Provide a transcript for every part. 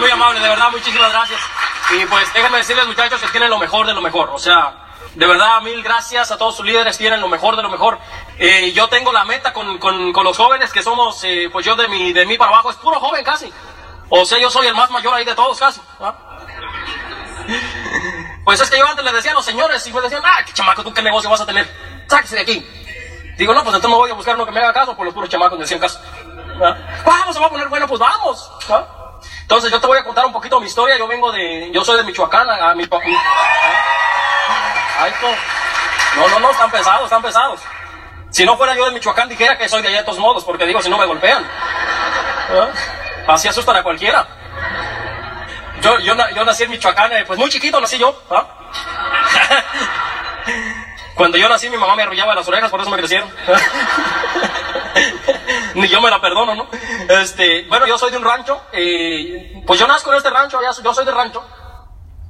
muy amable, de verdad, muchísimas gracias. Y pues déjenme decirles, muchachos, que tienen lo mejor de lo mejor. O sea, de verdad, mil gracias a todos sus líderes, tienen lo mejor de lo mejor. Eh, yo tengo la meta con, con, con los jóvenes que somos, eh, pues yo de mi, de mí para abajo, es puro joven casi. O sea, yo soy el más mayor ahí de todos casi. Pues es que yo antes les decía a los señores y me decían, ah, qué chamaco, ¿tú qué negocio vas a tener? Sáquese de aquí. Digo, no, pues entonces me voy a buscar uno que me haga caso, por los puros chamacos me decían caso. ¿Ah? Vamos, se va a poner bueno, pues vamos. ¿Ah? Entonces yo te voy a contar un poquito mi historia. Yo vengo de, yo soy de Michoacán, a, mi papá. Ay, no, no, no, están pesados, están pesados. Si no fuera yo de Michoacán, dijera que soy de allá de todos modos, porque digo, si no me golpean. ¿Ah? Así asustan a cualquiera. Yo, yo, yo nací en Michoacán, eh, pues muy chiquito nací yo. ¿ah? Cuando yo nací, mi mamá me arrullaba las orejas, por eso me crecieron. Ni yo me la perdono, ¿no? Este, bueno, yo soy de un rancho. Eh, pues yo nazco en este rancho, yo soy de rancho.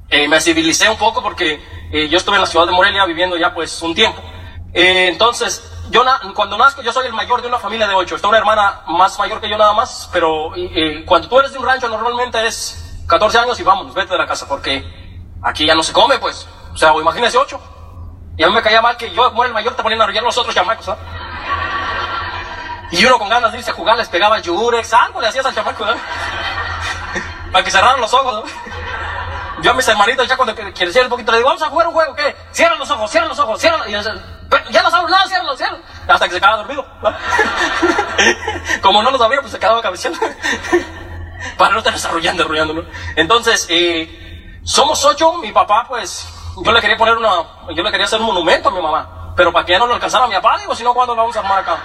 Eh, me civilicé un poco porque eh, yo estuve en la ciudad de Morelia viviendo ya pues un tiempo. entonces, yo cuando nazco, yo soy el mayor de una familia de ocho. Está una hermana más mayor que yo nada más, pero cuando tú eres de un rancho normalmente es 14 años y vamos, vete de la casa porque aquí ya no se come, pues. O sea, imagínese ocho. Y a mí me caía mal que yo, como era el mayor, te ponían a arrollar los otros chamacos, ¿ah? Y uno con ganas de irse a jugar les pegaba el yurex, algo le hacías al chamaco, ¿no? Para que cerraran los ojos, ¿no? Yo a mis hermanitos ya cuando crecieron un poquito le digo, vamos a jugar un juego, ¿qué? Cierra los ojos, cierra los ojos, cierra. Y ya los abro, no, ciérralos, ciérralos. Hasta que se quedaba dormido. Como no lo sabía, pues se quedaba cabeceando. Para no estar desarrollando, arrullando, ¿no? Entonces, eh, somos ocho, mi papá, pues, yo le quería poner una, yo le quería hacer un monumento a mi mamá. Pero para que ya no lo alcanzara a mi papá, digo, si no, ¿cuándo lo vamos a armar acá?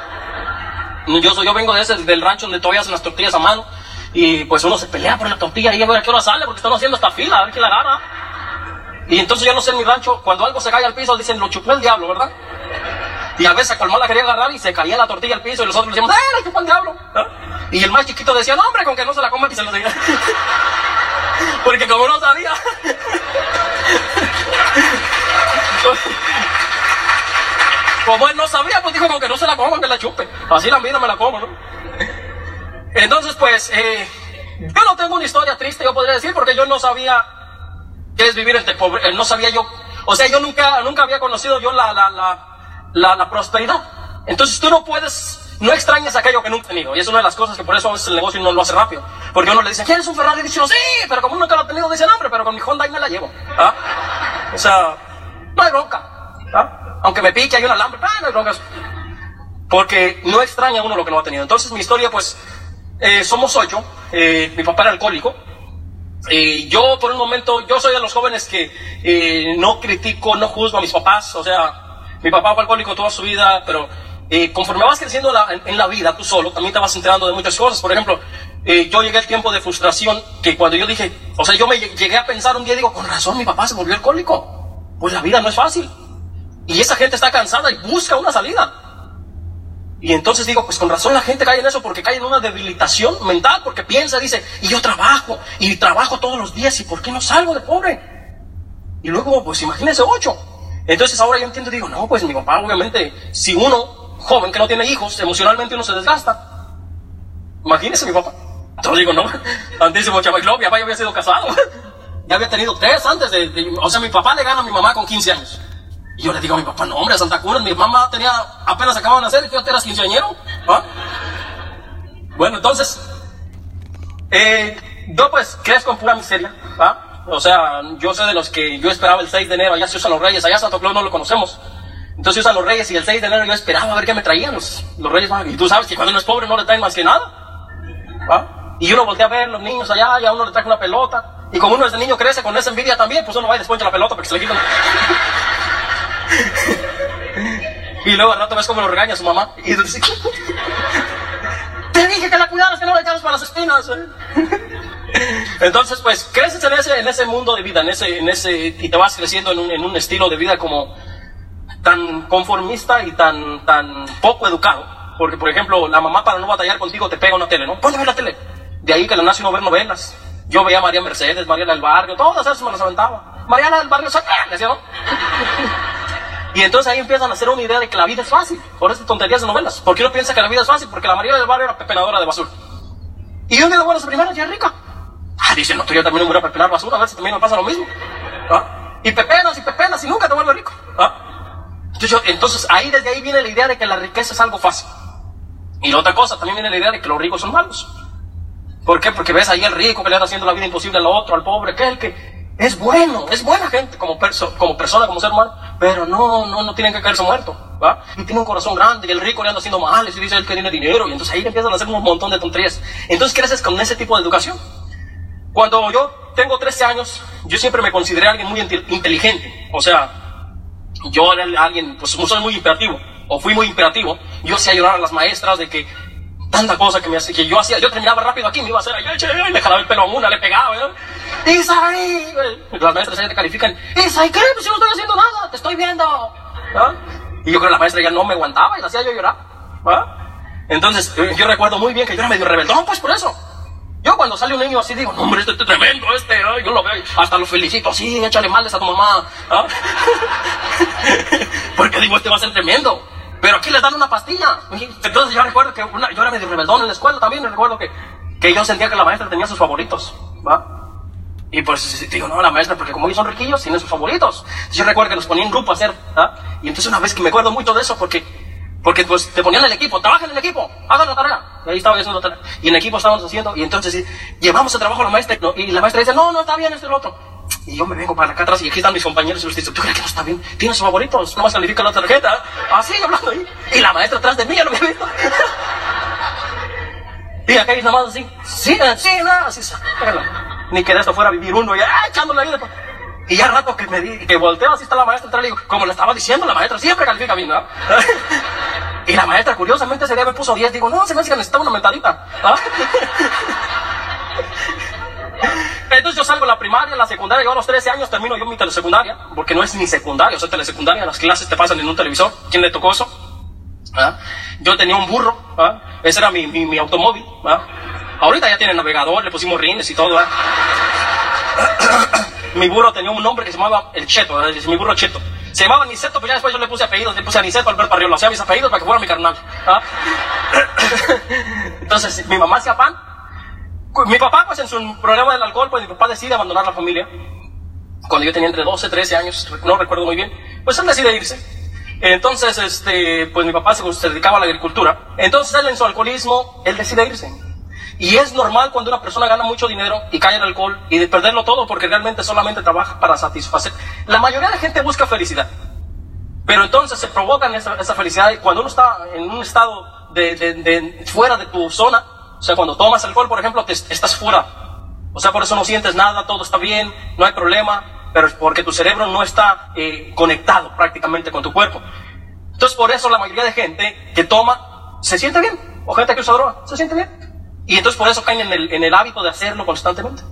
Yo, soy, yo vengo de ese, del rancho donde todavía hacen las tortillas a mano. Y pues uno se pelea por la tortilla y a ver a qué hora sale, porque están haciendo esta fila, a ver quién la agarra. Y entonces yo no sé en mi rancho, cuando algo se cae al piso, dicen, lo chupó el diablo, ¿verdad? Y a veces Colmán la quería agarrar y se caía la tortilla al piso y los otros le decíamos, ¡eh, la chupó el diablo! Y el más chiquito decía, no, hombre, con que no se la coma y se lo seguía. porque como no sabía. Como él no sabía, pues dijo como que no se la coma, que la chupe. Así la vida me la como, ¿no? Entonces, pues, eh, yo no tengo una historia triste, yo podría decir, porque yo no sabía qué es vivir entre pobre, eh, no sabía yo, o sea, yo nunca, nunca había conocido yo la, la, la, la, prosperidad. Entonces tú no puedes, no extrañas aquello que nunca he tenido. Y es una de las cosas que por eso a veces el negocio no lo hace rápido. Porque uno le dice, ¿quieres un Ferrari? Y dice, sí, pero como nunca lo ha tenido, dice, no, hombre, pero con mi Honda y me la llevo. ¿Ah? O sea, no hay bronca. ¿Ah? Aunque me pique, hay un alambre, ah, no hay broncas. Porque no extraña uno lo que no ha tenido. Entonces mi historia, pues, eh, somos ocho. Eh, mi papá era alcohólico. Eh, yo por un momento, yo soy de los jóvenes que no critico, no juzgo a mis papás. O sea, mi papá fue alcohólico toda su vida, pero conforme vas creciendo en, la vida tú solo, también te vas enterando de muchas cosas. Por ejemplo, yo llegué al tiempo de frustración que cuando yo dije, o sea, yo me llegué a pensar un día, digo, con razón mi papá se volvió alcohólico. Pues la vida no es fácil. Y esa gente está cansada y busca una salida. Y entonces digo, pues con razón la gente cae en eso porque cae en una debilitación mental, porque piensa, dice, y yo trabajo, y trabajo todos los días, ¿y por qué no salgo de pobre? Y luego, pues imagínense ocho. Entonces ahora yo entiendo, digo, no, pues mi papá, obviamente, si uno, joven que no tiene hijos, emocionalmente uno se desgasta. Imagínese mi papá. Entonces digo, no, antísimo chaval, mi papá ya había sido casado. ya había tenido tres antes de, O sea, mi papá le gana a mi mamá con 15 años. Y yo le digo a mi papá, no, hombre, Santa Cruz, mi mamá tenía, apenas acababa de y tú eras quinceañero. ¿Ah? Bueno, entonces, eh, yo pues crezco en pura miseria. ¿ah? O sea, yo sé de los que yo esperaba el 6 de enero, allá se usan los reyes, allá Santa Claus no lo conocemos. Entonces usan los reyes y el 6 de enero yo esperaba a ver qué me traían los, reyes. Y tú sabes que cuando uno es pobre no le traen más que nada. ¿ah? Y uno voltea a ver los niños allá y a uno le trae una pelota. Y como uno desde niño crece con esa envidia también, pues uno va y después la pelota porque se le quitan. Y luego al rato ves cómo lo regaña su mamá. Y dice, te dije que la cuidaras, que no la echabas para las espinas. Entonces, pues, creces en ese, en ese mundo de vida, en ese, en ese, y te vas creciendo en un, en un estilo de vida como tan conformista y tan, tan poco educado. Porque, por ejemplo, la mamá para no batallar contigo te pega una tele, ¿no? Ponle ver la tele. De ahí que le nace uno ver novelas. Yo veía a María Mercedes, Mariana del Barrio, todas esas me las aventaba. Mariana del Barrio, decía, ¿no? Y entonces ahí empiezan a hacer una idea de que la vida es fácil, por estas tonterías de novelas. ¿Por qué uno piensa que la vida es fácil? Porque la María del Barrio era pepenadora de basura. Y un día de buenas primeras ya es rica. Ah, dice, no, tú yo también me voy a pepenar basura, a ver si también me pasa lo mismo. ¿Ah? Y pepenas y pepenas y nunca te vuelves rico. ¿Ah? Entonces, entonces ahí desde ahí viene la idea de que la riqueza es algo fácil. Y la otra cosa, también viene la idea de que los ricos son malos. ¿Por qué? Porque ves ahí el rico que le anda haciendo la vida imposible al otro, al pobre, que el que es bueno, es buena gente como, perso- como persona, como ser humano, pero no, no, no tienen que caerse muerto, ¿va? Y tiene un corazón grande y el rico le anda haciendo males y dice él que tiene dinero y entonces ahí empiezan a hacer un montón de tonterías. Entonces, ¿qué haces con ese tipo de educación? Cuando yo tengo 13 años, yo siempre me consideré alguien muy inte- inteligente, o sea, yo era alguien, pues soy muy imperativo, o fui muy imperativo. Yo hacía llorar a las maestras de que tanta cosa que me que yo hacía, yo terminaba rápido aquí, me iba a hacer, ay, ay, le jalaba el pelo a una, le pegaba, ¿verdad? Isaí, las maestras ahí te califican, Isaí, ¿qué? Pues yo no estoy haciendo nada, te estoy viendo. Y yo creo que la maestra ya no me aguantaba y la hacía yo llorar. Entonces, eh, yo recuerdo muy bien que yo era medio rebeldón, pues por eso. Yo cuando sale un niño así digo, no hombre, este, este es tremendo, este, ay, yo lo veo, hasta lo felicito, sí, échale males a tu mamá. ¿ah? Porque digo, este va a ser tremendo. Pero aquí les dan una pastilla. Entonces yo recuerdo que una- yo era medio rebeldón en la escuela también, y recuerdo que, que yo sentía que la maestra tenía sus favoritos, ¿va? Y pues digo, no, la maestra, porque como ellos son riquillos, tienen sus favoritos. Entonces yo recuerdo que nos ponían en grupo a hacer, ¿ah? Y entonces una vez que me acuerdo mucho de eso, porque, porque pues te ponían en el equipo, trabajen en el equipo, hagan la tarea. Y ahí estaba haciendo la tarea. Y en el equipo estábamos haciendo, y entonces sí, llevamos el trabajo a la maestra, y la maestra dice, no, no está bien, esto y lo otro. Y yo me vengo para acá atrás y aquí están mis compañeros y les dice, ¿tú crees que no está bien? Tiene sus favoritos, nomás califica la tarjeta. Así hablando ahí. Y la maestra atrás de mí ya lo había visto. Y acá hay nada más así, sí, eh, sí, nada, así. Ni que de esto fuera a vivir uno, y ah, echándole ahí de pa- Y ya rato que me di, que volteo, así está la maestra, entonces le digo, como le estaba diciendo, la maestra siempre califica bien, ¿no? y la maestra, curiosamente, ese día me puso 10, digo, no, se me hace que necesitaba una mentadita. Entonces yo salgo a la primaria, la secundaria, yo a los 13 años termino yo mi telesecundaria, porque no es ni secundaria, o sea, telesecundaria, las clases te pasan en un televisor. ¿Quién le tocó eso? ¿Ah? Yo tenía un burro, ¿ah? ese era mi, mi, mi automóvil. ¿ah? Ahorita ya tiene navegador, le pusimos rines y todo. ¿ah? mi burro tenía un nombre que se llamaba el Cheto, mi burro Cheto. Se llamaba Niceto, pero ya después yo le puse apellidos, le puse a Niceto Alberto Arriola, o sea, mis apellidos para que fuera mi carnal. ¿ah? Entonces, mi mamá hacía pan. Mi papá, pues en su problema del alcohol, pues mi papá decide abandonar la familia. Cuando yo tenía entre 12, 13 años, no recuerdo muy bien, pues él decide irse. Entonces, este, pues mi papá se, dedicaba a la agricultura. Entonces él en su alcoholismo, él decide irse. Y es normal cuando una persona gana mucho dinero y cae en alcohol y de perderlo todo porque realmente solamente trabaja para satisfacer. La mayoría de gente busca felicidad. Pero entonces se provocan esa, esa felicidad y cuando uno está en un estado de, fuera de tu zona, sea, cuando tomas alcohol, por ejemplo, te, estás fuera. O sea, por eso no sientes nada, todo está bien, no hay problema, pero es porque tu cerebro no está eh, conectado prácticamente con tu cuerpo. Entonces, por eso la mayoría de gente que toma se siente bien, o gente que usa droga, se siente bien. Y entonces por eso caen en el, en el hábito de hacerlo constantemente,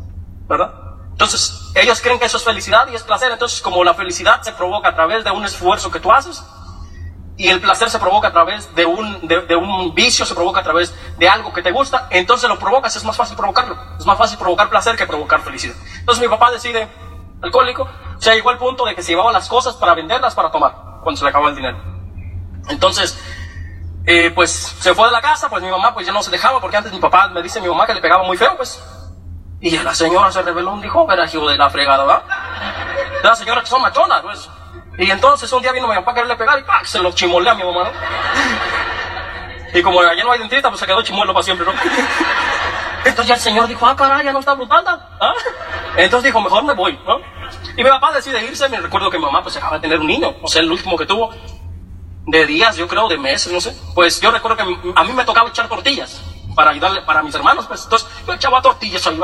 ¿verdad? Entonces, ellos creen que eso es felicidad y es placer. Entonces, como la felicidad se provoca a través de un esfuerzo que tú haces, y el placer se provoca a través de un, de, de un vicio, se provoca a través de algo que te gusta, entonces lo provocas, es más fácil provocarlo. Es más fácil provocar placer que provocar felicidad. Entonces mi papá decide, alcohólico, se llegó al punto de que se llevaba las cosas para venderlas para tomar, cuando se le acabó el dinero. Entonces, eh, pues se fue de la casa, pues mi mamá pues ya no se dejaba, porque antes mi papá me dice mi mamá que le pegaba muy feo, pues. Y la señora se reveló, dijo, verá, hijo de la fregada, ¿verdad? De las señoras que son machonas, pues. Y entonces un día vino mi papá a quererle pegar y ¡pac! se lo chimolea a mi mamá, ¿no? Y como allá no hay dentista, pues se quedó chimuelo para siempre, ¿no? Entonces ya el señor dijo, ah, caray, ya no está brutal, ¿ah? Entonces dijo, mejor me voy, ¿no? Y mi papá decide irse, me recuerdo que mi mamá pues acaba de tener un niño, o sea, el último que tuvo, de días, yo creo, de meses, no sé. Pues yo recuerdo que a mí me tocaba echar tortillas para ayudarle, para mis hermanos, pues. Entonces yo echaba tortillas ahí.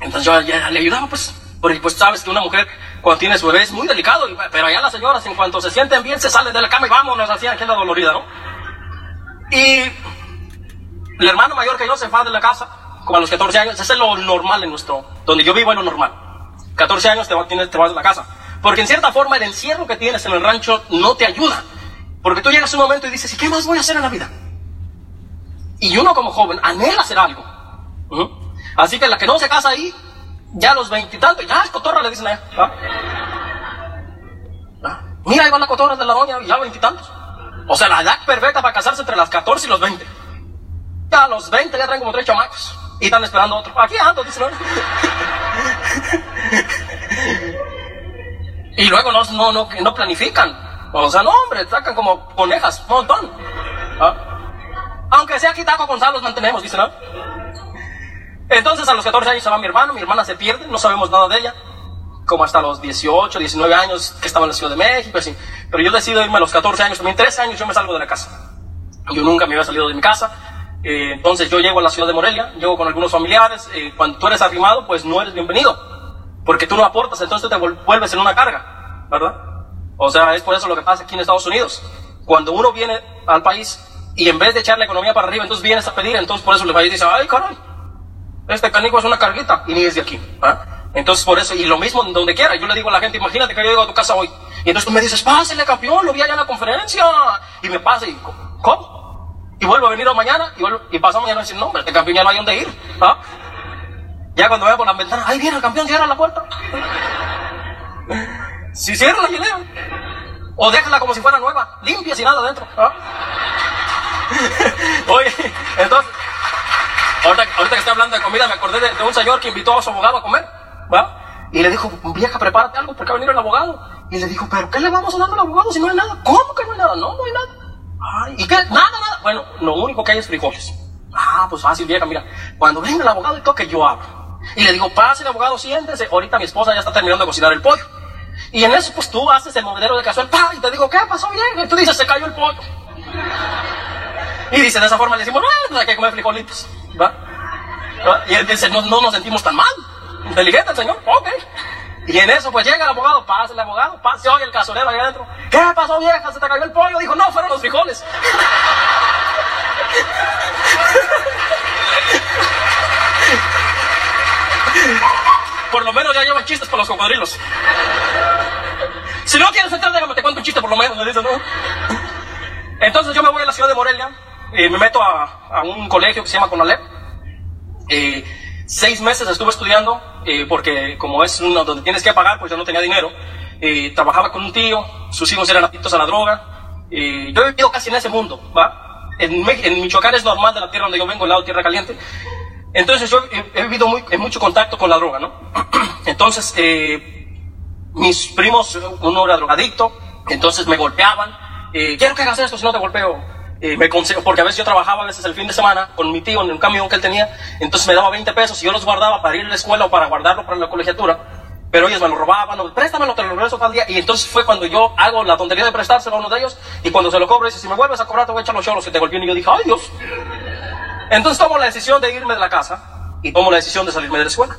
Entonces yo le ayudaba, pues. Porque pues sabes que una mujer cuando tiene su bebé es muy delicado, pero allá las señoras en cuanto se sienten bien se salen de la cama y vámonos, así, aquí anda dolorida, ¿no? Y el hermano mayor que yo se va de la casa, como a los 14 años, ese es lo normal en nuestro, donde yo vivo es lo normal. 14 años te, va- tienes- te vas de la casa. Porque en cierta forma el encierro que tienes en el rancho no te ayuda. Porque tú llegas a un momento y dices, ¿y qué más voy a hacer en la vida? Y uno como joven anhela hacer algo. Así que la que no se casa ahí, ya los veintitantos, ya es cotorra, le dicen a ella. ¿ah? Mira, ahí van las cotorras de la doña, ya veintitantos. O sea, la edad perfecta para casarse entre las 14 y los 20. Ya a los 20 ya traen como tres chamacos. y están esperando otro. Aquí ando, dice, ¿no? y luego no, no, no, planifican. O sea, no, hombre, sacan como conejas, un montón. ¿Ah? Aunque sea aquí taco con sal, los mantenemos, dice, ¿no? Entonces a los 14 años se va mi hermano, mi hermana se pierde, no sabemos nada de ella. Como hasta los 18, 19 años que estaba en la Ciudad de México, así. Pero yo decido irme a los 14 años, también 13 años yo me salgo de la casa. Yo nunca me había salido de mi casa. Eh, entonces yo llego a la ciudad de Morelia, llego con algunos familiares. Eh, cuando tú eres arrimado, pues no eres bienvenido. Porque tú no aportas, entonces te vuelves en una carga, ¿verdad? O sea, es por eso lo que pasa aquí en Estados Unidos. Cuando uno viene al país y en vez de echar la economía para arriba, entonces vienes a pedir, entonces por eso el país dice, ay, caray, este canico es una carguita y ni es de aquí. Entonces por eso, y lo mismo donde quiera, yo le digo a la gente, imagínate que yo llego a tu casa hoy y entonces tú me dices, pásale campeón, lo vi allá en la conferencia y me pasa y, ¿cómo? Y vuelvo a venir mañana y, vuelvo, mañana y decir, no, hombre, este campeón ya no hay donde ir. Ya cuando veo por las ventanas, ahí viene el campeón, cierra la puerta. Si cierra la hilera. O déjala como si fuera nueva, limpia sin nada adentro. Oye, entonces, ahorita, que estoy hablando de comida, me acordé de, un señor que invitó a su abogado a comer. ¿va? Y le dijo, vieja, prepárate algo porque va a venir el abogado. Y le dijo, ¿pero qué le vamos a dar al abogado si no hay nada? ¿Cómo que no hay nada? No, no hay nada. Ay, ¿Y qué? Nada, nada. Bueno, lo único que hay es frijoles. Ah, pues fácil, vieja, mira. Cuando venga el abogado y toque, yo abro. Y le digo, pase el abogado, siéntese. Ahorita mi esposa ya está terminando de cocinar el pollo. Y en eso, pues tú haces el movedero de casual. Y te digo, ¿qué pasó bien? Y tú dices, se cayó el pollo. Y dice, de esa forma le decimos, no, hay que comer frijolitos. ¿Va? Y él dice, no, no nos sentimos tan mal. Inteligente el señor, ok. Y en eso, pues llega el abogado, pasa el abogado, pasa, oye el casolero ahí adentro. ¿Qué pasó, vieja? ¿Se te cayó el pollo? Dijo, no, fueron los frijoles. Por lo menos ya llevan chistes para los cocodrilos. Si no quieres entrar, déjame te cuento un chiste por lo menos, ¿no? Entonces yo me voy a la ciudad de Morelia, y me meto a, a, un colegio que se llama Conalep. Eh, seis meses estuve estudiando, eh, porque como es uno donde tienes que pagar, pues yo no tenía dinero. Eh, trabajaba con un tío, sus hijos eran adictos a la droga. Eh, yo he vivido casi en ese mundo, ¿va? En, en, Michoacán es normal de la tierra donde yo vengo, el lado tierra caliente. Entonces yo he, he vivido muy, en mucho contacto con la droga, ¿no? Entonces, mis primos, uno era drogadicto, entonces me golpeaban. quiero que hagas esto, si no te golpeo me consejo, porque a veces yo trabajaba a veces el fin de semana con mi tío en un camión que él tenía, entonces me daba 20 pesos y yo los guardaba para ir a la escuela o para guardarlo para la colegiatura, pero ellos me lo robaban, o, préstamelo, te lo regreso tal día, y entonces fue cuando yo hago la tontería de prestárselo a uno de ellos, y cuando se lo cobro dice, si me vuelves a cobrar te voy a echar los cholos que te golpeé, y yo dije, ay Dios. Entonces tomo la decisión de irme de la casa, y tomo la decisión de salirme de la escuela.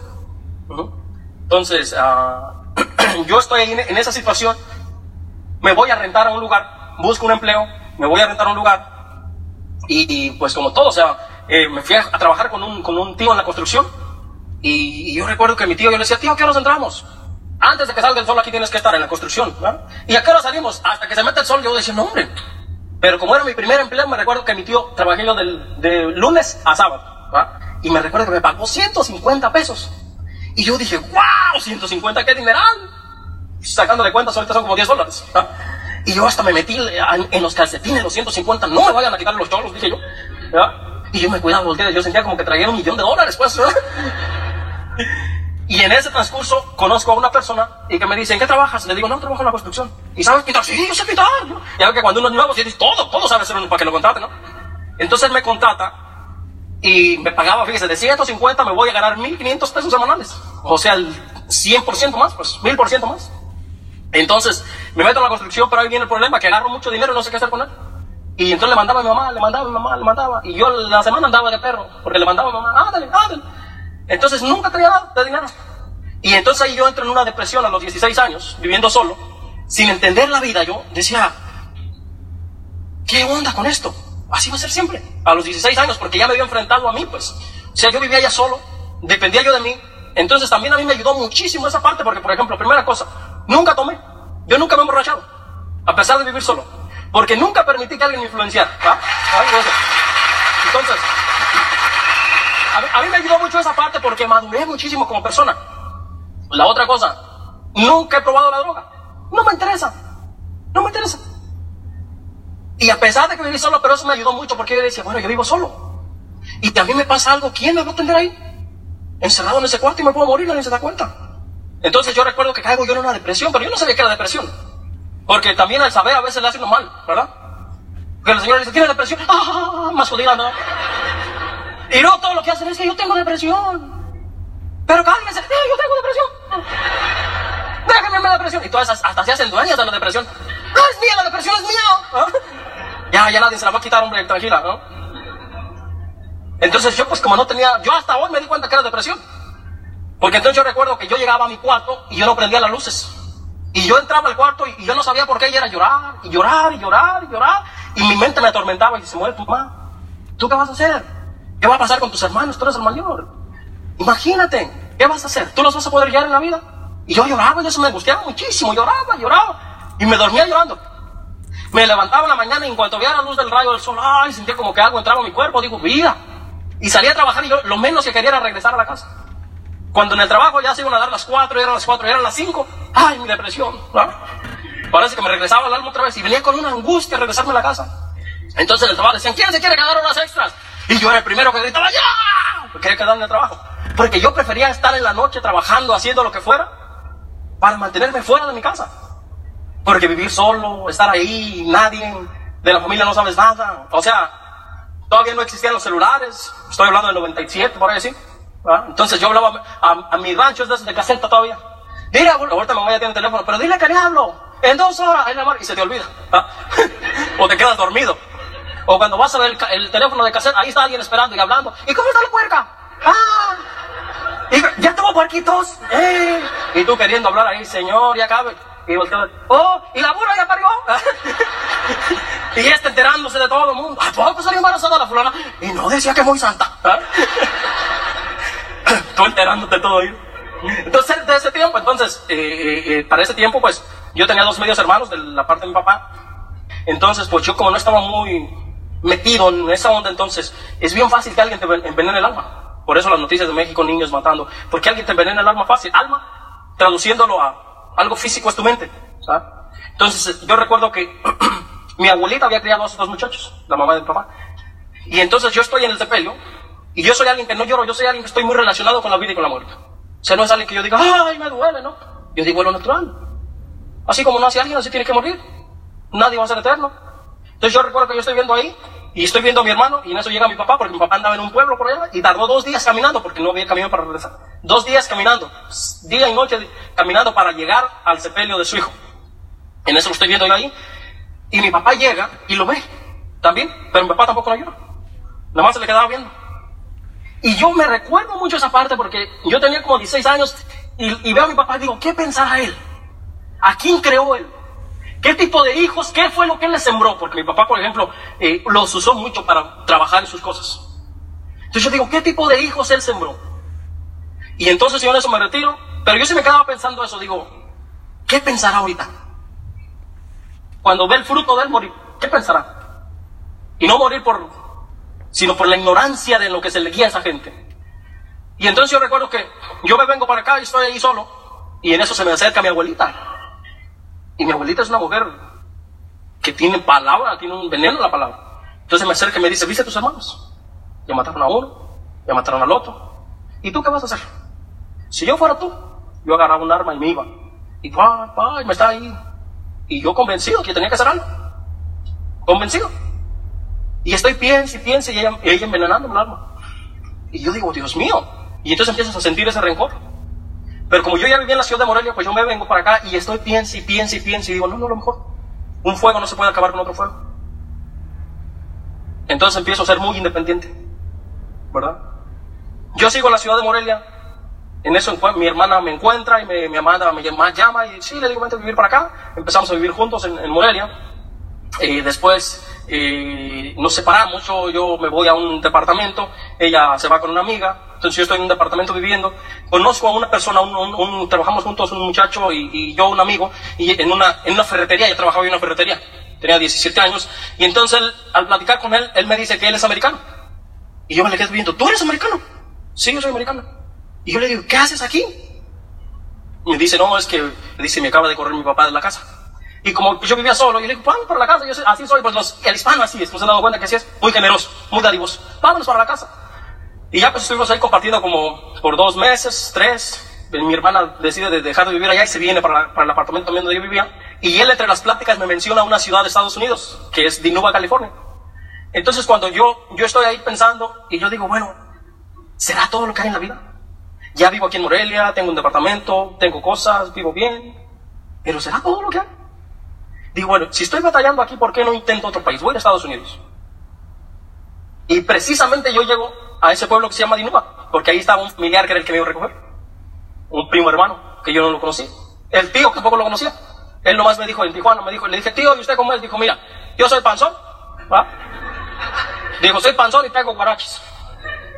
Entonces, uh, yo estoy ahí en esa situación, me voy a rentar a un lugar, busco un empleo, me voy a rentar un lugar, y, pues como todo, o sea, eh, me fui a, trabajar con un, con un tío en la construcción. Y, yo recuerdo que mi tío, yo le decía, tío, ¿a qué hora entramos? Antes de que salga el sol aquí tienes que estar en la construcción. ¿Y a qué hora salimos? Hasta que se mete el sol, yo decía, no, hombre. Pero como era mi primer empleo, me recuerdo que mi tío trabajé yo del, de lunes a sábado. Y me recuerdo que me pagó 150 pesos. Y yo dije, wow, 150, qué dineral. Sacándole cuentas, ahorita son como 10 dólares. Y yo hasta me metí en los calcetines, los 150, no me vayan a quitar los cholos, dije yo. Y yo me cuidaba, volteé, yo sentía como que traía un millón de dólares, pues. Y en ese transcurso conozco a una persona y que me dice, ¿en qué trabajas? Le digo, no, trabajo en la construcción. ¿Y sabes pintar? Sí, yo sé pintar. Y ahora que cuando uno es nuevo, dice, todo, todo sabe ser uno para que lo contrate, ¿no? Entonces me contrata y me pagaba, fíjese, de 150 me voy a ganar 1.500 pesos semanales. O sea, el 100% más, pues, 1.000% más. Entonces, me meto en la construcción, pero ahí viene el problema, que agarro mucho dinero y no sé qué hacer con él. Y entonces le mandaba a mi mamá, le mandaba a mi mamá, le mandaba. Y yo la semana andaba de perro, porque le mandaba a mi mamá, ándale, ándale. Entonces nunca tenía nada de dinero. Y entonces ahí yo entro en una depresión a los 16 años, viviendo solo, sin entender la vida. Yo decía, ¿qué onda con esto? Así va a ser siempre. A los 16 años, porque ya me había enfrentado a mí, pues. O sea, yo vivía ya solo, dependía yo de mí. Entonces también a mí me ayudó muchísimo esa parte, porque por ejemplo, primera cosa, Nunca tomé. Yo nunca me he emborrachado. A pesar de vivir solo. Porque nunca permití que alguien me influenciara. Entonces, a mí, me ayudó mucho esa parte porque maduré muchísimo como persona. La otra cosa, nunca he probado la droga. No me interesa. No me interesa. Y a pesar de que viví solo, pero eso me ayudó mucho porque yo decía, bueno, yo vivo solo. Y mí me pasa algo, ¿quién me va a atender ahí? Encerrado en ese cuarto y me puedo morir, nadie se da cuenta. Entonces yo recuerdo que caigo yo en una depresión, pero yo no sabía que era depresión. Porque también al saber a veces le hace uno mal, ¿verdad? Porque el Señor dice, ¿tiene depresión? ¡Ah! Más jodida, ¿no? Y luego todo lo que hacen es que yo tengo depresión. Pero cálmense, ¡eh, yo tengo depresión! Déjenme la depresión. Y todas hasta se hacen dueñas de la depresión. No es mía, la depresión es mía. Ya, ya nadie se la va a quitar, hombre, tranquila, ¿no? Entonces yo pues como no tenía, yo hasta hoy me di cuenta que era depresión. Porque entonces yo recuerdo que yo llegaba a mi cuarto y yo no prendía las luces. Y yo entraba al cuarto y, yo no sabía por qué y era llorar, y llorar, y llorar, y llorar. Y mi mente me atormentaba y se muere tu mamá. ¿Tú qué vas a hacer? ¿Qué va a pasar con tus hermanos? Tú eres el mayor. Imagínate, ¿qué vas a hacer? ¿Tú los vas a poder guiar en la vida? Y yo lloraba y eso me angustiaba muchísimo, lloraba, lloraba. Y me dormía llorando. Me levantaba en la mañana y en cuanto veía la luz del rayo del sol, ay, sentía como que algo entraba en mi cuerpo, digo, vida. Y salía a trabajar y yo lo menos que quería era regresar a la casa. Cuando en el trabajo ya se iban a dar las cuatro, eran las cuatro, eran las cinco, ay, mi depresión, ¿no? Parece que me regresaba el alma otra vez y venía con una angustia a regresarme a la casa. Entonces en el trabajo decían, ¿quién se quiere quedar horas extras? Y yo era el primero que gritaba, ¡ya! Quería quedarme en el trabajo. Porque yo prefería estar en la noche trabajando, haciendo lo que fuera, para mantenerme fuera de mi casa. Porque vivir solo, estar ahí, nadie de la familia no sabes nada. O sea, todavía no existían los celulares. Estoy hablando del 97, por ahí así. Entonces yo hablaba a, a, mis ranchos de, de caseta todavía. Dile, ahorita mamá ya tiene teléfono, pero dile que le hablo. En dos horas, y se te olvida. o te quedas dormido. O cuando vas a ver el, teléfono de cassette, ahí está alguien esperando y hablando. ¿Y cómo está la puerca? ¡Ah! Y, ya tuvo puerquitos. ¡Eh! Y tú queriendo hablar ahí, señor, ya cabe. Y ¡oh! ¿Y la burra ya parió? y este enterándose de todo el mundo. ¿A poco salió embarazada la fulana? Y no decía que muy santa. ¿Ah? tú enterándote todo ahí. Entonces, de ese tiempo, entonces, eh, eh, eh, para ese tiempo, pues, yo tenía dos medios hermanos de la parte de mi papá. Entonces, pues yo como no estaba muy metido en esa onda, entonces, es bien fácil que alguien te envenene el alma. Por eso las noticias de México, niños matando. Porque alguien te envenena el alma fácil. Alma, traduciéndolo a algo físico es tu mente. Entonces, yo recuerdo que mi abuelita había criado a esos dos muchachos, la mamá de mi papá. Y entonces yo estoy en el sepelio y yo soy alguien que no lloro, yo soy alguien que estoy muy relacionado con la vida y con la muerte. O sea, no es alguien que yo diga, ay, me duele, ¿no? Yo digo lo natural. Así como no hace alguien, así tiene que morir. Nadie va a ser eterno. Entonces yo recuerdo que yo estoy viendo ahí y estoy viendo a mi hermano y en eso llega mi papá porque mi papá andaba en un pueblo por allá y tardó dos días caminando porque no había camino para regresar. Dos días caminando, día y noche caminando para llegar al sepelio de su hijo. En eso lo estoy viendo yo ahí y mi papá llega y lo ve también, pero mi papá tampoco lo ayuda. Nada más se le quedaba viendo. Y yo me recuerdo mucho esa parte porque yo tenía como 16 años y, veo a mi papá y digo, ¿qué pensará él? ¿A quién creó él? ¿Qué tipo de hijos? ¿Qué fue lo que él le sembró? Porque mi papá, por ejemplo, eh, los usó mucho para trabajar en sus cosas. Entonces yo digo, ¿qué tipo de hijos él sembró? Y entonces yo en eso me retiro, pero yo se me quedaba pensando eso, digo, ¿qué pensará ahorita? Cuando ve el fruto de él morir, ¿qué pensará? Y no morir por sino por la ignorancia de lo que se le guía a esa gente. Y entonces yo recuerdo que yo me vengo para acá y estoy ahí solo, y en eso se me acerca mi abuelita. Y mi abuelita es una mujer que tiene palabra, tiene un veneno en la palabra. Entonces me acerca y me dice, ¿viste a tus hermanos? Ya mataron a uno, ya mataron al otro. ¿Y tú qué vas a hacer? Si yo fuera tú, yo agarraba un arma y me iba. Y pa, pa, y me está ahí. Y yo convencido que tenía que hacer algo. Convencido. Y estoy piense y piense y ella, ella envenenando el alma. Y yo digo, Dios mío. Y entonces empiezas a sentir ese rencor. Pero como yo ya vivía en la ciudad de Morelia, pues yo me vengo para acá y estoy piense y piense y piense y digo, no, no, lo mejor. Un fuego no se puede acabar con otro fuego. Entonces empiezo a ser muy independiente. ¿Verdad? Yo sigo en la ciudad de Morelia. En eso mi hermana me encuentra y me, mi amada me llama y sí, le digo, vente a vivir para acá. Empezamos a vivir juntos en Morelia. Y después eh, nos separamos, yo, yo me voy a un departamento, ella se va con una amiga, entonces yo estoy en un departamento viviendo, conozco a una persona, un, trabajamos juntos un muchacho y, yo un amigo, y en una, en una ferretería, yo trabajaba en una ferretería, tenía 17 años, y entonces al platicar con él, él me dice que él es americano. Y yo me le quedo viendo, ¿tú eres americano? Sí, yo soy americano. Y yo le digo, ¿qué haces aquí? Y me dice, no, es que, dice, me acaba de correr mi papá de la casa. Y como yo vivía solo, y le digo, vamos para la casa, yo así soy, pues los, el hispano así es, nos han dado cuenta que así es, muy generoso, muy dadivoso, vámonos para la casa. Y ya pues estuvimos ahí compartiendo como por dos meses, tres. Mi hermana decide de dejar de vivir allá y se viene para, para el apartamento también donde yo vivía. Y él entre las pláticas me menciona una ciudad de Estados Unidos, que es Dinuba, California. Entonces cuando yo, yo estoy ahí pensando y yo digo, bueno, ¿será todo lo que hay en la vida? Ya vivo aquí en Morelia, tengo un departamento, tengo cosas, vivo bien, pero ¿será todo lo que hay? Digo, bueno, si estoy batallando aquí, ¿por qué no intento otro país? Voy a Estados Unidos. Y precisamente yo llego a ese pueblo que se llama Dinuba, porque ahí estaba un familiar que era el que me iba a recoger. Un primo hermano, que yo no lo conocí. El tío que tampoco lo conocía. Él nomás me dijo en Tijuana, me dijo, le dije, tío, ¿y usted cómo es? Dijo, mira, yo soy panzón. Dijo, soy panzón y traigo guaraches.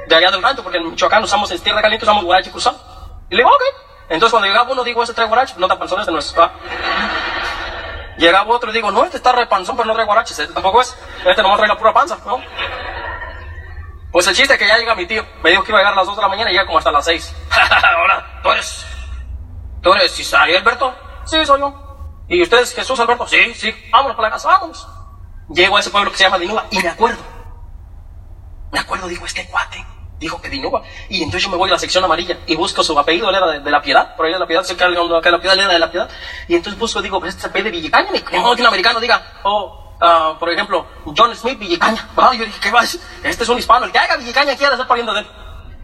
De allá del rancho, porque en Michoacán usamos en tierra caliente, usamos guarache cruzado. Y le digo, ok. Entonces cuando llegaba uno, digo, ese trae guaraches, no está panzón, este no es. Llegaba otro y digo, no, este está re panzón, pero no trae guaraches, este tampoco es. Este nomás trae la pura panza, ¿no? Pues el chiste es que ya llega mi tío. Me dijo que iba a llegar a las 2 de la mañana y llega como hasta las 6. Hola, ¿tú eres? ¿Tú eres Isaías Alberto? Sí, soy yo. ¿Y usted es Jesús Alberto? Sí, sí. Vámonos para la casa, vámonos. Llego a ese pueblo que se llama Dinuba y me acuerdo. Me acuerdo, digo, este cuate. Dijo que Dinuba. Y entonces yo me voy a la sección amarilla y busco su apellido, él era de, de la piedad. Por ahí de la piedad, alguien que la piedad él era de la piedad. Y entonces busco, digo, pues este apellido de Villicaña. Ni que un americano diga, oh, ah, por ejemplo, John Smith Villicaña. Ah, yo dije, ¿qué va? Este es un hispano, el que haga Villicaña quiere estar pariendo de él.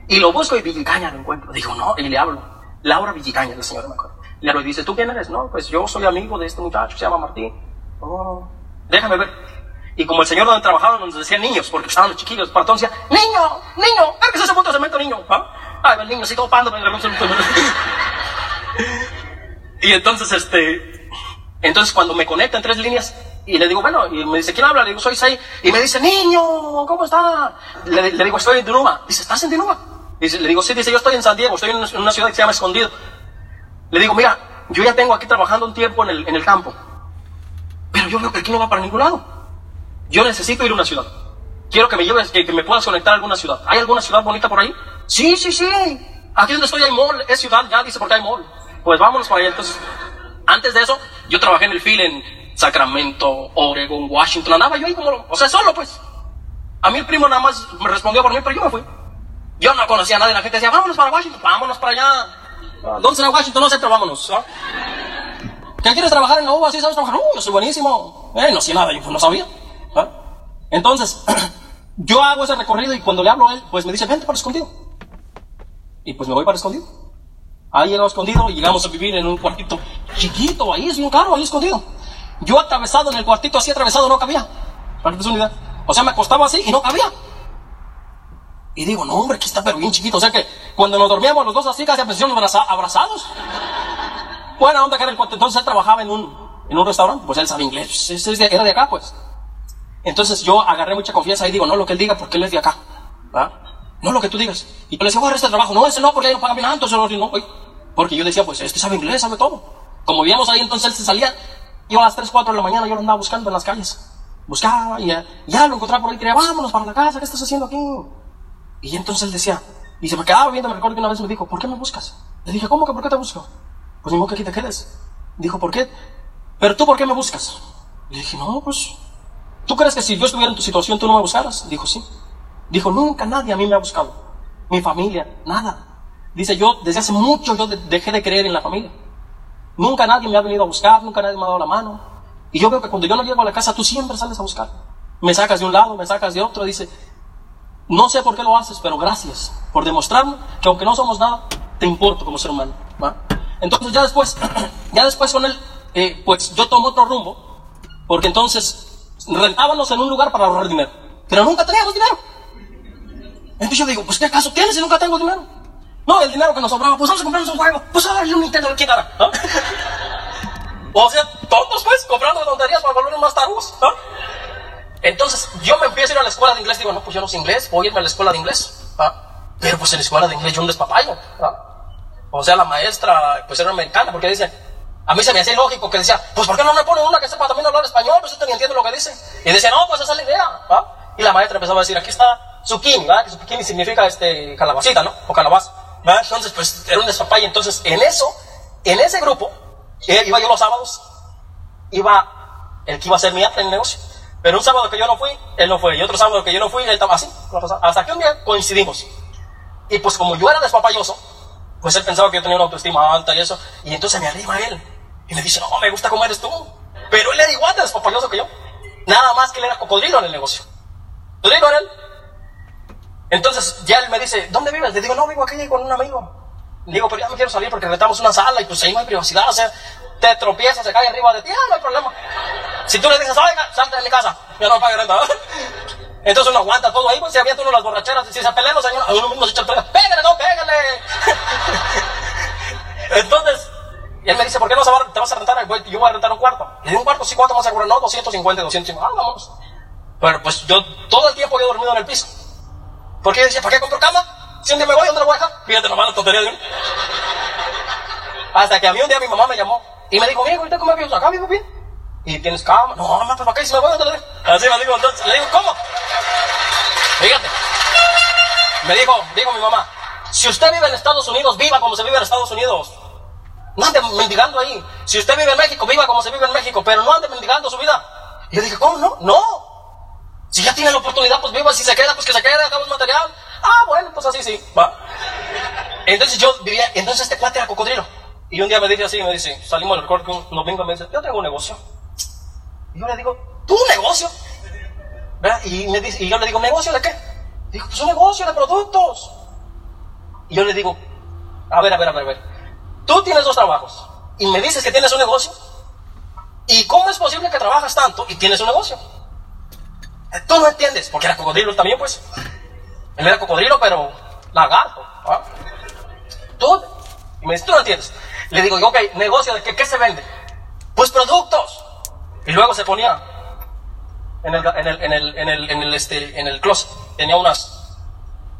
Y lo busco y Villicaña lo encuentro. Digo, no, y le hablo. Laura Villicaña, la señora me acuerdo. Le hablo y dice, ¿tú quién eres? No, pues yo soy amigo de este muchacho, se llama Martín. Oh, déjame ver. Y como el señor donde trabajaba nos decía niños, porque estaban los chiquillos, para entonces decía, niño, niño, ¿qué es ese punto de cemento, niño? ¿Ah? Ay, el niño así todo pando, Y entonces, este, entonces cuando me conecta en tres líneas, y le digo, bueno, y me dice, ¿quién habla? Le digo, soy Sai. Y me dice, niño, ¿cómo está? Le, digo, estoy en Dinuma. Dice, ¿estás en Dinuma? Dice, le digo, sí, dice, yo estoy en San Diego, estoy en una, en una ciudad que se llama Escondido. Le digo, mira, yo ya tengo aquí trabajando un tiempo en el, en el campo, pero yo veo que aquí no va para ningún lado. Yo necesito ir a una ciudad. Quiero que me lleves, que, que me puedas conectar a alguna ciudad. ¿Hay alguna ciudad bonita por ahí? Sí, sí, sí. Aquí donde estoy hay mall, es ciudad, ya dice porque hay mall. Pues vámonos para allá. Entonces, antes de eso, yo trabajé en el field en Sacramento, Oregon, Washington. Andaba yo ahí como, o sea, solo pues. A mí el primo nada más me respondió por mí, pero yo me fui. Yo no conocía a nadie. La gente decía, vámonos para Washington, vámonos para allá. ¿Dónde será Washington? No sé, pero vámonos. ¿ah? ¿Qué quieres trabajar en la UBA? ¿Sí sabes trabajar? Uh, yo soy buenísimo. Eh, no sé nada, yo no sabía. Entonces, yo hago ese recorrido y cuando le hablo a él, pues me dice, vente para escondido. Y pues me voy para escondido. Ahí llegamos escondido y llegamos a vivir en un cuartito chiquito, ahí es bien caro, ahí escondido. Yo atravesado en el cuartito así atravesado no cabía. Para que idea. O sea, me acostaba así y no cabía. Y digo, no, hombre, aquí está pero bien chiquito. O sea que cuando nos dormíamos los dos así, casi a abraza abrazados. Buena onda que era el cuate. Entonces él trabajaba en un, en un restaurante, pues él sabe inglés. Era de acá, pues. Entonces yo agarré mucha confianza y digo, no lo que él diga porque él es de acá. ¿va? No lo que tú digas. Y yo le decía, voy a este trabajo. No, ese no, porque ahí no pagan bien. Eso no, Porque yo decía, pues este sabe inglés, sabe todo. Como vivíamos ahí, entonces él se salía. Iba a las 3, 4 de la mañana, yo lo andaba buscando en las calles. Buscaba y ya, ya lo encontraba por ahí. Quería, vámonos para la casa, ¿qué estás haciendo aquí? Y entonces él decía, y se me quedaba viendo, me recuerdo que una vez me dijo, ¿por qué me buscas? Le dije, ¿cómo que por qué te busco? Pues ni modo que aquí te quedes. Dijo, ¿por qué? Pero tú, ¿por qué me buscas? Le dije, no, pues, ¿tú crees que si yo estuviera en tu situación tú no me buscaras? Dijo, sí. Dijo, nunca nadie a mí me ha buscado. Mi familia, nada. Dice, yo desde hace mucho yo de- dejé de creer en la familia. Nunca nadie me ha venido a buscar, nunca nadie me ha dado la mano. Y yo veo que cuando yo no llego a la casa, tú siempre sales a buscar. Me sacas de un lado, me sacas de otro. Dice, no sé por qué lo haces, pero gracias por demostrarme que aunque no somos nada, te importo como ser humano. ¿va? Entonces ya después, ya después con él, eh, pues yo tomo otro rumbo, porque entonces rentábamos en un lugar para ahorrar dinero, pero nunca teníamos dinero. Entonces yo digo, pues ¿qué acaso tienes si nunca tengo dinero? No, el dinero que nos sobraba, pues vamos a comprarnos un juego, pues a ver, un Nintendo, ¿quién gana? ¿no? o sea, tontos pues, comprando tonterías para volvernos más tarugos. ¿no? Entonces, yo me empiezo a ir a la escuela de inglés, digo, no, pues yo no sé inglés, voy a irme a la escuela de inglés. ¿ah? Pero pues en la escuela de inglés yo despapayo. ¿ah? O sea, la maestra, pues era americana, porque dice, a mí se me hacía lógico que decía, pues ¿por qué no me pone una que sepa también hablar español? Pues usted ni entiende lo que dice. Y decía, no, pues esa es la idea. ¿ah? Y la maestra empezaba a decir, aquí está zucchini, ¿verdad? Que significa este, calabacita, ¿no? O calabaza. Entonces, pues era un despapayo. Entonces, en eso, en ese grupo, eh, iba yo los sábados, iba el que iba a ser mi en el negocio. Pero un sábado que yo no fui, él no fue. Y otro sábado que yo no fui, él estaba así. Hasta que un día coincidimos. Y pues como yo era despapalloso, pues él pensaba que yo tenía una autoestima alta y eso. Y entonces me arriba él. Y me dice, no, me gusta cómo eres tú. Pero él era igual de despapalloso que yo. Nada más que él era cocodrilo en el negocio. ¿Cocodrilo era él? Entonces ya él me dice, ¿dónde vives? Le digo, no, vivo aquí con un amigo. Le digo, pero ya me quiero salir porque rentamos una sala y pues ahí no hay privacidad. O sea, te tropiezas, se cae arriba de ti, ah, no hay problema. Si tú le dices, oiga, salte de mi casa, ya no pague renta. Entonces uno aguanta todo ahí, pues se avienta uno las borracheras. Si se pelean los señores, uno mismo se echa el. Pégale, no, pégale. Entonces, y él me dice, ¿por qué no te vas a rentar? Yo voy a rentar un cuarto. Le digo, un cuarto, sí, ¿cuánto vas a cobrar? No, 250, 200. Ah, vamos. Pero pues yo todo el tiempo he dormido en el piso. Porque yo decía, ¿para qué compro cama? Si un día me voy, ¿dónde lo voy a dejar? Fíjate nomás la tontería de mí. Hasta que a mí un día mi mamá me llamó y me dijo, ¿y usted cómo vives acá? Vivo bien. ¿Y tienes cama? No, mamá, pues ¿para qué? Si me voy, ¿dónde lo dejo? Así me dijo, entonces, le digo, ¿cómo? Fíjate. Me dijo, dijo mi mamá, si usted vive en Estados Unidos, viva como se vive en Estados Unidos. No ande mendigando ahí. Si usted vive en México, viva como se vive en México, pero no ande mendigando su vida. Y yo dije, ¿cómo no? No. Si ya tiene la oportunidad, pues viva. Si se queda, pues que se quede, hagamos material. Ah, bueno, pues así sí. Va. Entonces yo vivía, entonces este cuate era cocodrilo. Y un día me dice así, me dice, salimos del recorte un domingo, me dice, yo tengo un negocio. Y yo le digo, ¿tú un negocio? ¿Verdad? Y, me dice, y yo le digo, ¿negocio de qué? Dijo, pues un negocio de productos. Y yo le digo, a ver, a ver, a ver, a ver. Tú tienes dos trabajos y me dices que tienes un negocio. ¿Y cómo es posible que trabajas tanto y tienes un negocio? Tú no entiendes, porque era cocodrilo también, pues. Él era cocodrilo, pero lagarto. ¿ah? Tú, y me dice, tú no entiendes. Le digo, ok, negocio de qué, qué se vende. Pues productos. Y luego se ponía en el, en el, en el, en el, este, en el closet. Tenía unas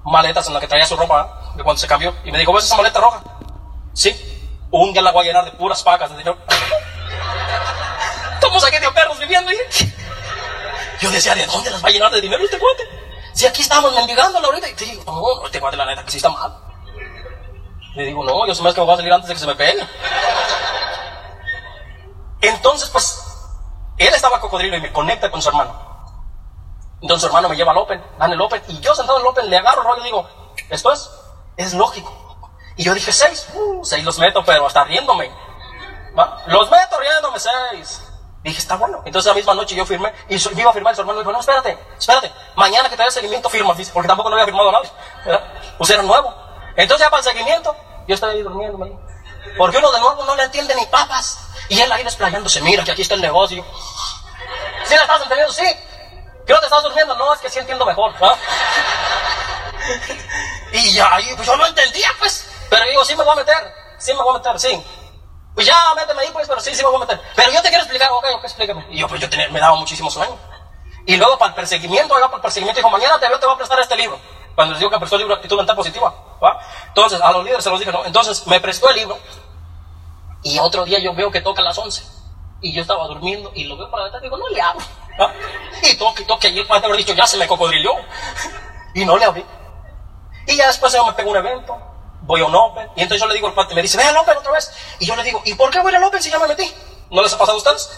maletas en las que traía su ropa de cuando se cambió. Y me dijo, ¿ves esa maleta roja? Sí. Un día la voy a llenar de puras pacas de dinero. Estamos aquí de perros viviendo. ¿y? Yo decía, ¿de dónde las va a llenar de dinero este cuate? Si aquí estamos mendigando ahorita. Y te digo, no, este cuate la neta que sí está mal. Le digo, no, yo sé más que me voy a salir antes de que se me pegue. Entonces, pues, él estaba cocodrilo y me conecta con su hermano. Entonces su hermano me lleva al Open, dan el Open, y yo sentado en el Open le agarro el rollo y digo, esto es, es lógico. Y yo dije, seis, uh, seis los meto, pero hasta riéndome. Los meto riéndome, seis. Dije, está bueno. Entonces la misma noche yo firmé, y yo iba a firmar, y su hermano me dijo, no, espérate, espérate, mañana que te dé seguimiento firma, porque tampoco no había firmado nada, ¿verdad? Pues era nuevo. Entonces ya para el seguimiento, yo estaba ahí durmiendo, porque uno de nuevo no le entiende ni papas. Y él ahí desplayándose, mira que aquí está el negocio. ¿Sí la estás entendiendo? Sí. ¿Que no te estás durmiendo? No, es que sí entiendo mejor. y ya, pues yo no entendía, pues. Pero digo, sí me voy a meter, sí me voy a meter, sí. Pues ya, méteme ahí, pues, pero sí, sí me voy a meter. Pero yo te quiero explicar, ok, ok, explícame. Y yo, pues yo tenía, me daba muchísimo sueño. Y luego para el perseguimiento, oiga, para el perseguimiento, dijo, mañana te, te voy a prestar este libro. Cuando les digo que me prestó el libro actitud mental positiva. ¿va? Entonces, a los líderes se los dije, no. Entonces, me prestó el libro. Y otro día yo veo que toca a las 11. Y yo estaba durmiendo y lo veo para atrás y digo, no le abro. ¿va? Y toque, toque. Y el padre haber dicho, ya se me cocodrilló. Y no le abrí. Y ya después me pego un evento, voy a un Open, y entonces yo le digo al padre, me dice, ve al Open otra vez. Y yo le digo, ¿y por qué voy al Open si ya me metí? ¿No les ha pasado a ustedes?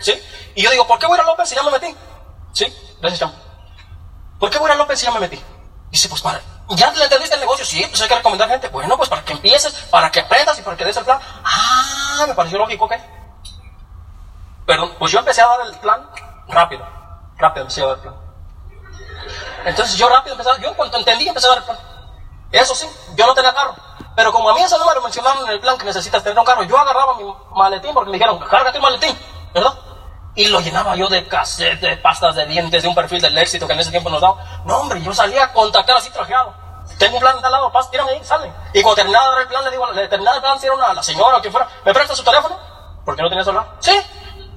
¿Sí? Y yo digo, ¿por qué voy al Open si ya me metí? ¿Sí? Gracias, chamo. ¿Por qué voy al Open si ya me metí? Dice, pues para, ¿ya le entendiste el negocio? Sí, pues hay que recomendar gente. Bueno, pues para que empieces, para que aprendas y para que des el plan. Ah, me pareció lógico, ¿ok? Perdón, pues yo empecé a dar el plan rápido. Rápido empecé a dar el plan. Entonces yo rápido empecé a dar, yo cuando entendí empecé a dar el plan. Eso sí, yo no tenía carro. Pero como a mí ese número mencionaron en el plan que necesitas tener un carro, yo agarraba mi maletín porque me dijeron, cárgate un maletín, ¿verdad? Y lo llenaba yo de cassette, de pastas de dientes, de un perfil del éxito que en ese tiempo nos daba. No, hombre, yo salía a contactar así trajeado. Tengo un plan de al lado, pasa, tírame ahí, sale. Y cuando terminaba de dar el plan, le digo, le terminaba el plan, si era una, la señora o quien fuera, ¿me presta su teléfono? Porque no tenía celular. Sí.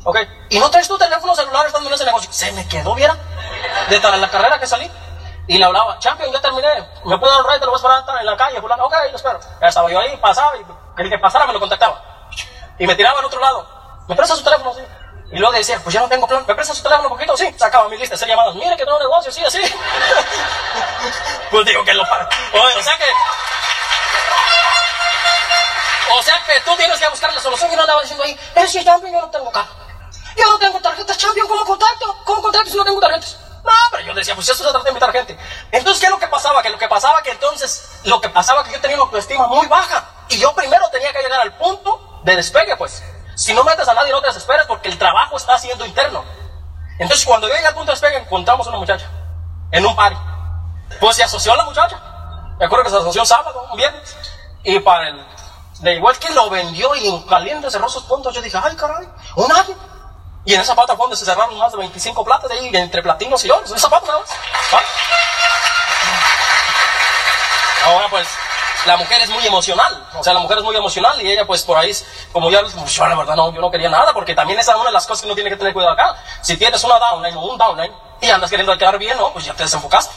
Ok. ¿Y no traes tu teléfono celular estando en ese negocio? Se me quedó, viera, de tal la carrera que salí. Y le hablaba, champion, ya terminé, me puedo dar un ride, te lo voy a esperar en la calle, fulano, ok, lo espero. Ya estaba yo ahí, pasaba, y quería que pasara, me lo contactaba. Y me tiraba al otro lado. ¿Me presta su teléfono? Sí. Y luego decía, pues ya no tengo plan, ¿me presta su teléfono un poquito? Sí, sacaba mi lista de hacer llamadas, mire que tengo negocio, sí, así. pues digo que lo para. O sea que... O sea que tú tienes que buscar la solución y no andaba diciendo ahí, es si champion, yo no tengo carro. Yo no tengo tarjetas champion, ¿cómo contacto? ¿Cómo contacto si no tengo tarjetas? No, pero yo decía, pues eso se trata de invitar gente. Entonces, ¿qué es lo que pasaba? Que lo que pasaba que entonces, lo que pasaba que yo tenía una autoestima muy baja. Y yo primero tenía que llegar al punto de despegue, pues. Si no metes a nadie, no te desesperes porque el trabajo está siendo interno. Entonces, cuando yo llegué al punto de despegue, encontramos una muchacha en un party. Pues se asoció a la muchacha. Me acuerdo que se asoció sábado, un viernes. Y para el. De igual que lo vendió y en caliente cerró sus puntos, yo dije, ay, caray, un año. Y en esa pata donde se cerraron más de 25 platas ahí, entre platinos y oros. Esa pata nada más. Ahora pues, la mujer es muy emocional. O sea, la mujer es muy emocional y ella pues por ahí, como ya, pues, yo la verdad no, yo no quería nada porque también esa es una de las cosas que uno tiene que tener cuidado acá. Si tienes una downline o un downline y andas queriendo quedar bien, no, pues ya te desenfocaste.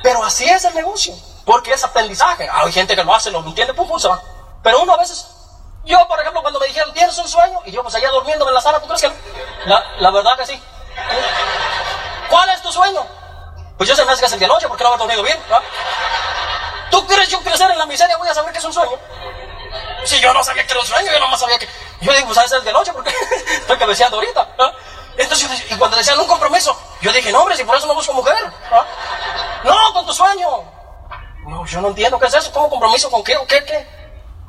Pero así es el negocio, porque es aprendizaje. Hay gente que lo hace, lo entiende, pum, pum, se va. Pero uno a veces, yo por ejemplo, cuando me dijeron, ¿tienes un sueño? Y yo pues allá durmiendo en la sala, ¿tú crees que no? La, la verdad que sí. ¿Cuál es tu sueño? Pues yo se me hace que es el de noche, porque no haber dormido bien. ¿va? ¿Tú crees yo crecer en la miseria voy a saber que es un sueño? Si yo no sabía que era un sueño, yo nomás sabía que... Yo digo, pues a el de noche, porque estoy cabeceando ahorita. Entonces, y cuando decían un compromiso, yo dije, no, hombre, si por eso no busco mujer. No, con tu sueño. No, yo no entiendo qué es eso. ¿Cómo compromiso con qué o qué, qué?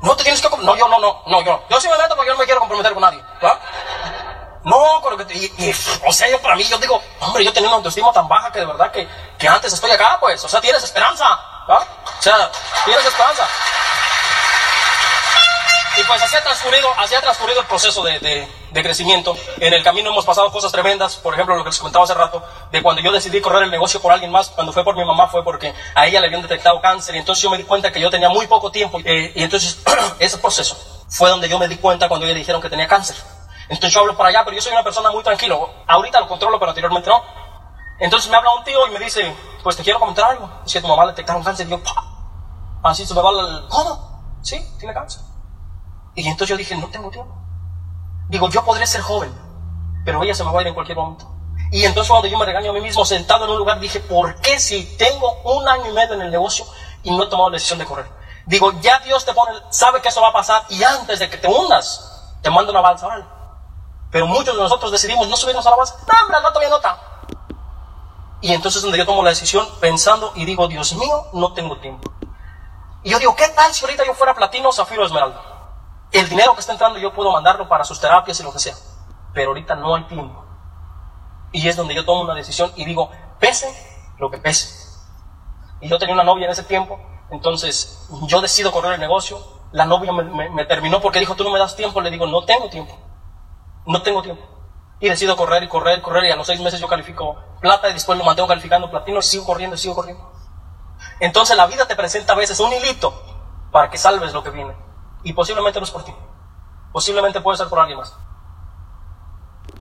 No te tienes que... No, yo no, no, no, yo. Yo me meto porque yo no me quiero comprometer con nadie. ¿va? No, lo que y, o sea, yo para mí, yo digo, hombre, yo tenía una autoestima tan baja que de verdad que, que antes estoy acá, pues, o sea, tienes esperanza, ¿va? O sea, tienes esperanza. Y pues así ha transcurrido, así ha transcurrido el proceso de, de- de crecimiento. En el camino hemos pasado cosas tremendas, por ejemplo, lo que les comentaba hace rato, de cuando yo decidí correr el negocio por alguien más, cuando fue por mi mamá, fue porque a ella le habían detectado cáncer, y entonces yo me di cuenta que yo tenía muy poco tiempo, eh, y entonces ese proceso fue donde yo me di cuenta cuando ella le dijeron que tenía cáncer. Entonces yo hablo para allá, pero yo soy una persona muy tranquilo. Ahorita lo controlo, pero anteriormente no. Entonces me habla un tío y me dice, pues te quiero comentar algo. Es que tu mamá le detectaron cáncer. Y yo, ¡pah! Así se me va el... ¿Cómo? Sí, tiene cáncer. Y entonces yo dije, no tengo tiempo. Digo, yo podré ser joven, pero ella se me va a ir en cualquier momento. Y entonces cuando yo me regaño a mí mismo sentado en un lugar, dije, ¿por qué si tengo un año y medio en el negocio y no he tomado la decisión de correr? Digo, ya Dios te pone, sabe que eso va a pasar y antes de que te hundas, te manda una balsa, órale. Pero muchos de nosotros decidimos no subirnos a la balsa. No, hombre, rato viene otra. Y entonces es donde yo tomo la decisión pensando y digo, Dios mío, no tengo tiempo. Y yo digo, ¿qué tal si ahorita yo fuera platino, zafiro, esmeralda? El dinero que está entrando yo puedo mandarlo para sus terapias y lo que sea. Pero ahorita no hay tiempo. Y es donde yo tomo una decisión y digo, pese lo que pese. Y yo tenía una novia en ese tiempo, entonces yo decido correr el negocio. La novia me, terminó porque dijo, tú no me das tiempo. Le digo, no tengo tiempo. No tengo tiempo. Y decido correr y correr, correr. Y a los seis meses yo califico plata y después lo mantengo calificando platino y sigo corriendo y sigo corriendo. Entonces la vida te presenta a veces un hilito para que salves lo que viene. Y posiblemente no es por ti. Posiblemente puede ser por alguien más.